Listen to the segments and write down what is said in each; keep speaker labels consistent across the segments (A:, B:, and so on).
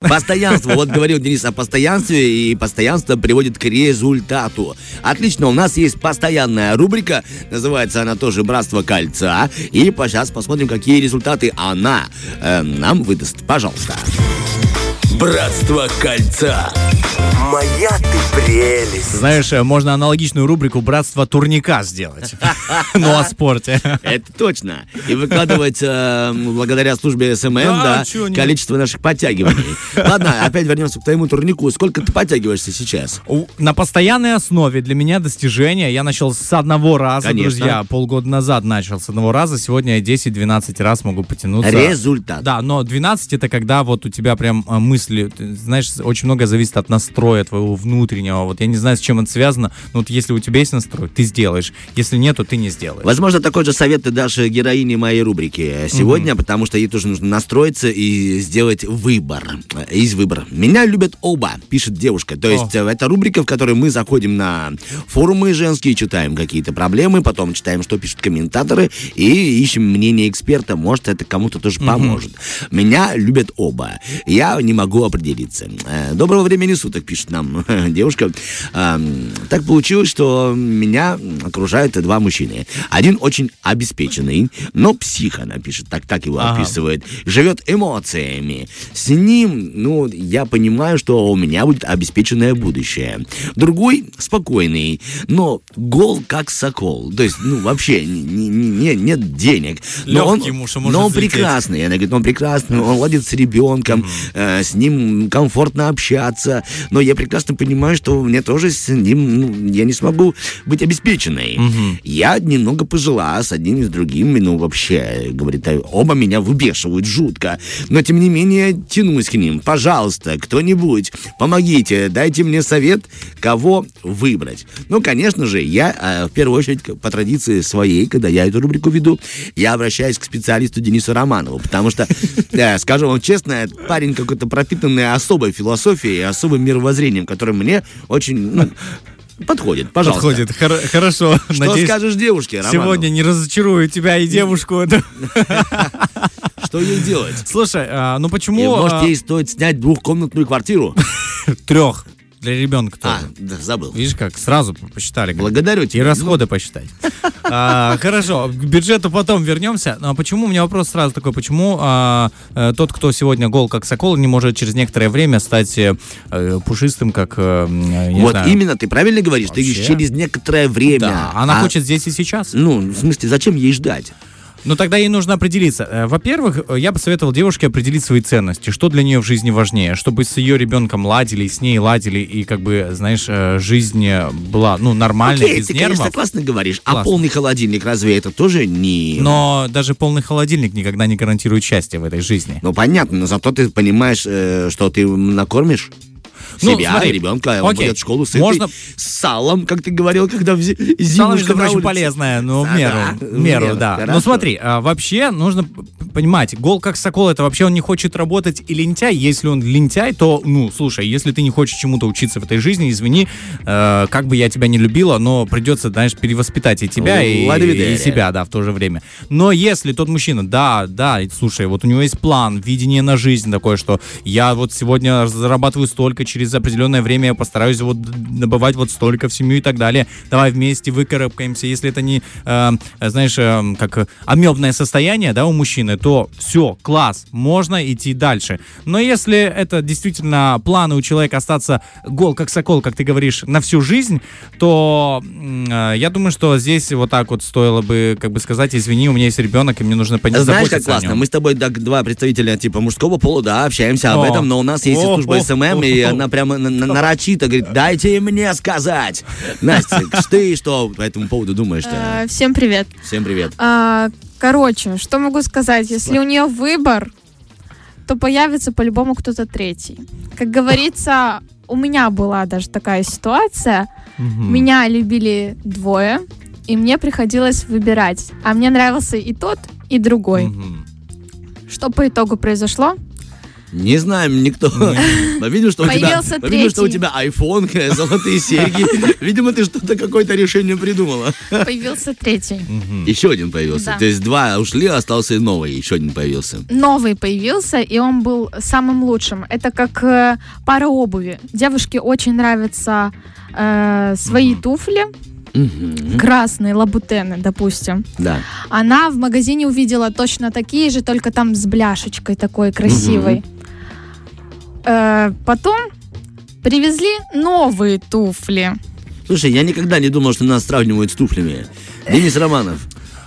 A: Постоянство. Вот говорил Денис о постоянстве, и постоянство приводит к результату. Отлично, у нас есть постоянная рубрика, называется она тоже «Братство кольца», и сейчас посмотрим, какие результаты она э, нам выдаст. Пожалуйста.
B: Братство кольца. Моя ты прелесть.
C: Знаешь, э, можно аналогичную рубрику «Братство турника» сделать. Ну, о спорте.
A: Это точно. И выкладывать э, благодаря службе SMM,
C: Да,
A: количество наших подтягиваний. Ладно, опять вернемся к твоему турнику. Сколько ты подтягиваешься сейчас?
C: На постоянной основе для меня достижение. Я начал с одного раза, друзья. Полгода назад начал с одного раза. Сегодня я 10-12 раз могу потянуться.
A: Результат.
C: Да, но 12 это когда вот у тебя прям а, мысли, знаешь, очень много зависит от настроя твоего внутреннего. Вот я не знаю, с чем это связано, но вот если у тебя есть настрой, ты сделаешь. Если нет, то ты не сделаешь.
A: Возможно, такой же совет ты дашь героине моей рубрики сегодня, потому что ей тоже нужно настроиться и сделать выбор. Э, Из выбора. Меня любят оба, пишет девушка. То есть э, это рубрика, в которой мы заходим на форумы женские, читаем какие-то проблемы, потом читаем, что пишут комментаторы, и ищем мнение эксперта. Может, это кому-то тоже поможет. Меня любят оба. Я не могу определиться. Э, Доброго времени суток, пишет нам девушка. Ам, Так получилось, что меня окружают два мужчины. Один очень обеспеченный, но псих, она пишет, так, так его
C: Ага.
A: описывает. Живет эмоциями. С ним, ну, я понимаю, что у меня будет обеспеченное будущее. Другой спокойный, но гол как сокол. То есть, ну, вообще не, не- не- нет денег. Но он,
C: Лёгкий муж, а может
A: но он
C: взлететь.
A: прекрасный. Она говорит, он прекрасный, он ладит с ребенком, э, с ним комфортно общаться. Но я прекрасно понимаю, что мне тоже с ним, ну, я не смогу быть обеспеченной. Я немного пожила с одним и с другим, ну, вообще, говорит, э, оба меня выбешивают жутко. Но, тем не менее, тянусь к ним. Пожалуйста, кто-нибудь, помогите, дайте мне совет, кого выбрать. Ну, конечно же, я, э, в первую очередь, по традиции своей, когда я эту рубрику веду, я обращаюсь к специалисту Денису Романову, потому что, э, скажу вам честно, парень какой-то пропитанный особой философией, особым мировоззрением, которое мне очень ну, подходит. Пожалуйста.
C: Подходит. Хор- хорошо.
A: Что
C: Надеюсь,
A: скажешь девушке, Романов?
C: сегодня не разочарую тебя и девушку.
A: Что ей делать?
C: Слушай, а, ну почему
A: может, ей стоит снять двухкомнатную квартиру?
C: трех для ребенка
A: А,
C: тоже?
A: да, забыл.
C: Видишь, как сразу посчитали.
A: Благодарю
C: И
A: тебя.
C: расходы посчитать. А, Хорошо, к бюджету потом вернемся. Но почему, у меня вопрос сразу такой, почему а, э, тот, кто сегодня гол как сокол, не может через некоторое время стать э, пушистым, как, м, не
A: вот
C: знаю.
A: именно, ты правильно говоришь? Ты
C: Вообще.
A: через некоторое время.
C: Да, она
A: А,
C: хочет здесь и сейчас.
A: Ну, в смысле, зачем ей ждать?
C: Но тогда ей нужно определиться. Э, Во-первых, э, я бы советовал девушке определить свои ценности, что для нее в жизни важнее, чтобы с ее ребенком ладили, с ней ладили, и как бы, знаешь, э, жизнь была, ну, нормальной,
A: Окей,
C: без
A: ты,
C: нервов.
A: конечно, классно говоришь. А
C: Классно.
A: полный холодильник разве это тоже не...
C: Но даже полный холодильник никогда не гарантирует счастье в этой жизни.
A: Ну, понятно, но зато ты понимаешь, что ты накормишь
C: Ну,
A: себя
C: смотри,
A: и ребенка, он
C: окей,
A: будет в школу сытый,
C: можно-
A: с салом, как ты говорил, когда в зи-
C: Сало, между прочим, полезное, но в
A: Да,
C: меру.
A: да,
C: в меру,
A: в меру,
C: да.
A: хорошо.
C: Но смотри, а, вообще нужно понимать, гол как сокол, это вообще он не хочет работать и лентяй. Если он лентяй, то, ну, слушай, если ты не хочешь чему-то учиться в этой жизни, извини, э, как бы я тебя не любила, но придется, знаешь, перевоспитать и тебя, и, и себя, да, в то же время. Но если тот мужчина, да, да, и слушай, вот у него есть план, видение на жизнь такое, что я вот сегодня зарабатываю столько, через определенное время я постараюсь вот набывать вот столько в семью и так далее. Давай вместе выкарабкаемся. Если это не, э, знаешь, э, как амебное состояние, да, у мужчины, то все, класс, можно идти дальше. Но если это действительно планы у человека остаться гол как сокол, как ты говоришь, на всю жизнь, то э, я думаю, что здесь вот так вот стоило бы, как бы сказать, извини, у меня есть ребенок, и мне нужно
A: Знаешь,
C: позаботиться
A: как классно? Мы с тобой так, два представителя типа мужского пола, да, общаемся об
C: О.
A: этом, но у нас есть
C: О,
A: служба SMM, и. Она прямо на- на- нарочито говорит, дайте мне сказать. Настя, ты что по этому поводу думаешь-то?
D: Э, Всем привет.
A: Всем привет.
D: А, Короче, что могу сказать? Если у нее выбор, то появится по-любому кто-то третий. Как говорится, у меня была даже такая ситуация. Меня любили двое, и мне приходилось выбирать. А мне нравился и тот, и другой. Что по итогу произошло?
A: Не знаем никто. Но видим, что у тебя, видим, что у тебя iPhone, э, золотые серьги. Видимо, ты что-то, какое-то решение придумала.
D: Появился третий.
A: Еще один появился. То есть два ушли, остался и новый. Еще один появился.
D: Новый появился, и он был самым лучшим. Это как э, пара обуви. Девушке очень нравятся э, свои туфли,
A: Мгм.
D: красные лабутены, допустим.
A: Да.
D: Она в магазине увидела точно такие же, только там с бляшечкой такой красивой. Э, потом привезли новые туфли.
A: Слушай, я никогда не думал, что нас сравнивают с туфлями. Денис Романов,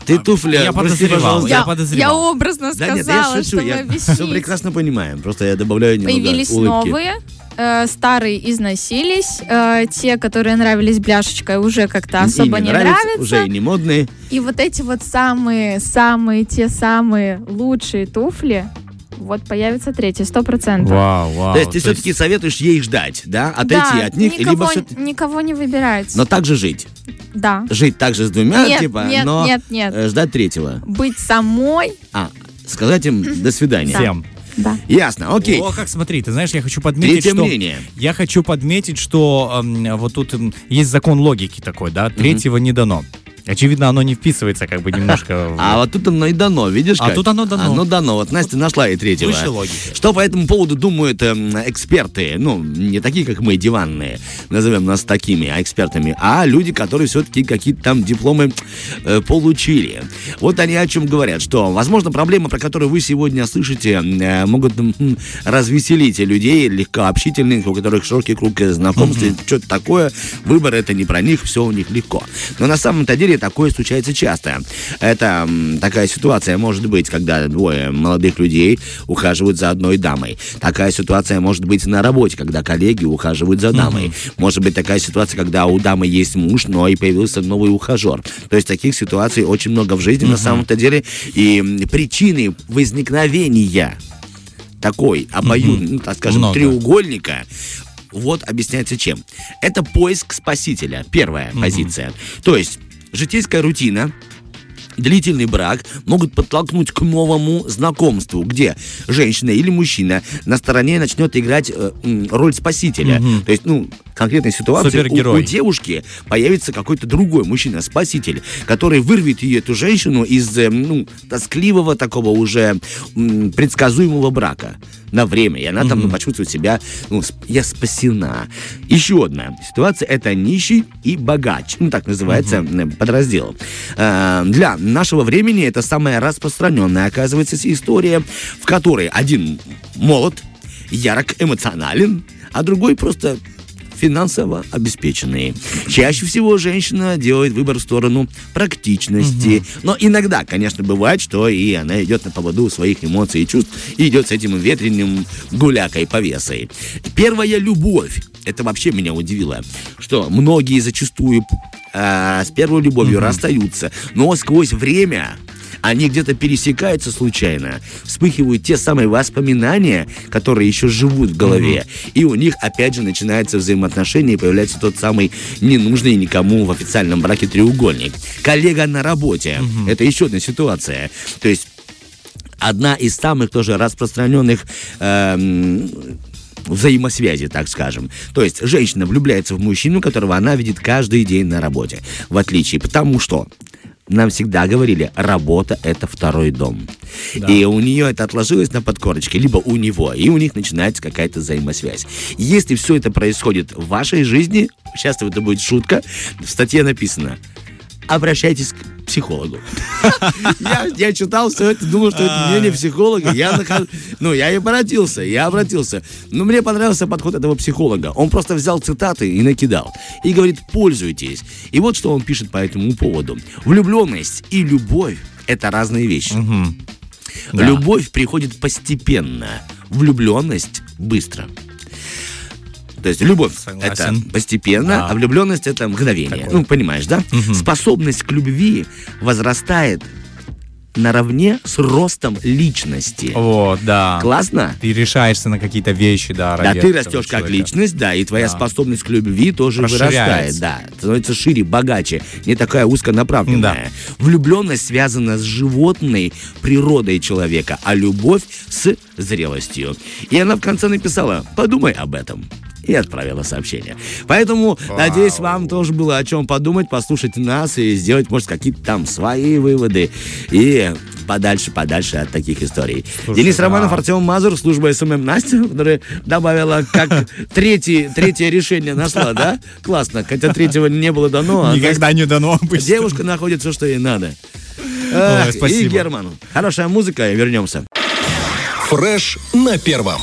A: ты туфли,
C: я
A: прости,
C: подозревал,
A: пожалуйста.
C: Я
D: Я,
C: подозревал.
D: я образно
A: Да нет, я
D: сказала,
A: шучу,
D: что
A: я
D: вы
A: все прекрасно понимаем. Просто я добавляю немного
D: Появились
A: улыбки.
D: новые, э, старые износились, э, те, которые нравились бляшечкой, уже как-то особо
A: не
D: не,
A: нравится,
D: нравятся.
A: уже и не модные.
D: И вот эти вот самые, самые, те самые лучшие туфли, вот появится третий, сто процентов.
C: Вау, вау.
A: То есть ты все-таки советуешь ей ждать, да? Отойти
D: Да,
A: от них,
D: никого,
A: либо все
D: никого не выбирать.
A: Но также жить.
D: Да.
A: Жить также с двумя,
D: Нет,
A: типа,
D: нет,
A: но
D: нет, нет.
A: э, ждать третьего.
D: Быть самой,
A: А, сказать им до свидания.
C: Всем.
D: да.
A: Ясно, окей.
C: О, как смотри, ты знаешь, я хочу подметить,
A: Третье
C: что...
A: мнение.
C: Я хочу подметить, что эм, вот тут эм, есть закон логики такой, да, третьего не дано. Очевидно, оно не вписывается как бы немножко в...
A: А вот тут оно и дано, видишь
C: А тут оно дано.
A: Оно дано. Вот Настя нашла и третьего.
C: Выше логики.
A: Что по этому поводу думают эм, эксперты? Ну, не такие, как мы, диванные, назовем нас такими, а экспертами, а люди, которые все-таки какие-то там дипломы э, получили. Вот они о чем говорят, что, возможно, проблемы, про которые вы сегодня слышите, э, могут развеселить людей, легко общительных, у которых широкий круг знакомств, что-то такое, выбор это не про них, все у них легко. Но на самом-то деле такое случается часто. Это такая ситуация может быть, когда двое молодых людей ухаживают за одной дамой. Такая ситуация может быть на работе, когда коллеги ухаживают за дамой. Может быть такая ситуация, когда у дамы есть муж, но и появился новый ухажер. То есть таких ситуаций очень много в жизни на самом-то деле. И причины возникновения такой обоюдный, ну, так скажем,
C: Много.
A: треугольника, вот объясняется чем. Это поиск спасителя, первая позиция. То есть житейская рутина, длительный брак могут подтолкнуть к новому знакомству, где женщина или мужчина на стороне начнет играть э, роль спасителя. То есть, ну, конкретной ситуации у, у девушки появится какой-то другой мужчина, спаситель, который вырвет ее, эту женщину, из э, ну, тоскливого такого уже м, предсказуемого брака на время. И она там ну, почувствует себя, ну, я спасена. Еще одна ситуация это нищий и богач. Ну, так называется м, подраздел. Э, Для нашего времени это самая распространенная, оказывается, история, в которой один молод, ярок, эмоционален, а другой просто финансово обеспеченные. Чаще всего женщина делает выбор в сторону практичности. Но иногда, конечно, бывает, что и она идет на поводу своих эмоций и чувств и идет с этим ветреным гулякой повесой. Первая любовь. Это вообще меня удивило, что многие зачастую а, с первой любовью расстаются, но сквозь время они где-то пересекаются случайно, вспыхивают те самые воспоминания, которые еще живут в голове, и у них опять же начинаются взаимоотношения, и появляется тот самый ненужный никому в официальном браке треугольник. Коллега на работе. Это еще одна ситуация. То есть одна из самых тоже распространенных эм, взаимосвязи, так скажем. То есть женщина влюбляется в мужчину, которого она видит каждый день на работе. В отличие, потому что нам всегда говорили, работа это второй дом. И у нее это отложилось на подкорочке, либо у него, и у них начинается какая-то взаимосвязь. Если все это происходит в вашей жизни, сейчас это будет шутка, в статье написано, обращайтесь к психологу. Я, я читал все это, думал, что это мнение психолога. Я нахожу, ну, я и обратился, я обратился. Но мне понравился подход этого психолога. Он просто взял цитаты и накидал. И говорит, пользуйтесь. И вот что он пишет по этому поводу. Влюбленность и любовь – это разные вещи.
C: Да.
A: Любовь приходит постепенно, влюбленность быстро. То есть любовь
C: Согласен.
A: это постепенно,
C: Да.
A: а влюбленность это мгновение.
C: Такое.
A: Ну, понимаешь, да? Способность к любви возрастает наравне с ростом личности.
C: Вот, да.
A: Классно?
C: Ты решаешься на какие-то вещи, да,
A: Да, ты растешь как личность, да, и твоя
C: Да.
A: способность к любви тоже вырастает, да, становится шире, богаче, не такая узконаправленная. Влюбленность связана с животной природой человека, а любовь с зрелостью. И она в конце написала: "Подумай об этом". И отправила сообщение. Поэтому, надеюсь, вам тоже было о чем подумать, послушать нас и сделать, может, какие-то там свои выводы. И подальше, подальше от таких историй.
C: Слушай,
A: Денис
C: да.
A: Романов, Артем Мазур, служба SMM Настя, которая добавила как третий, третье решение нашла, да? Классно, хотя третьего не было дано. а
C: Никогда не дано обычно.
A: Девушка находит все, что ей надо. И
C: спасибо.
A: Герман. Хорошая музыка, и вернемся.
B: Фреш на первом.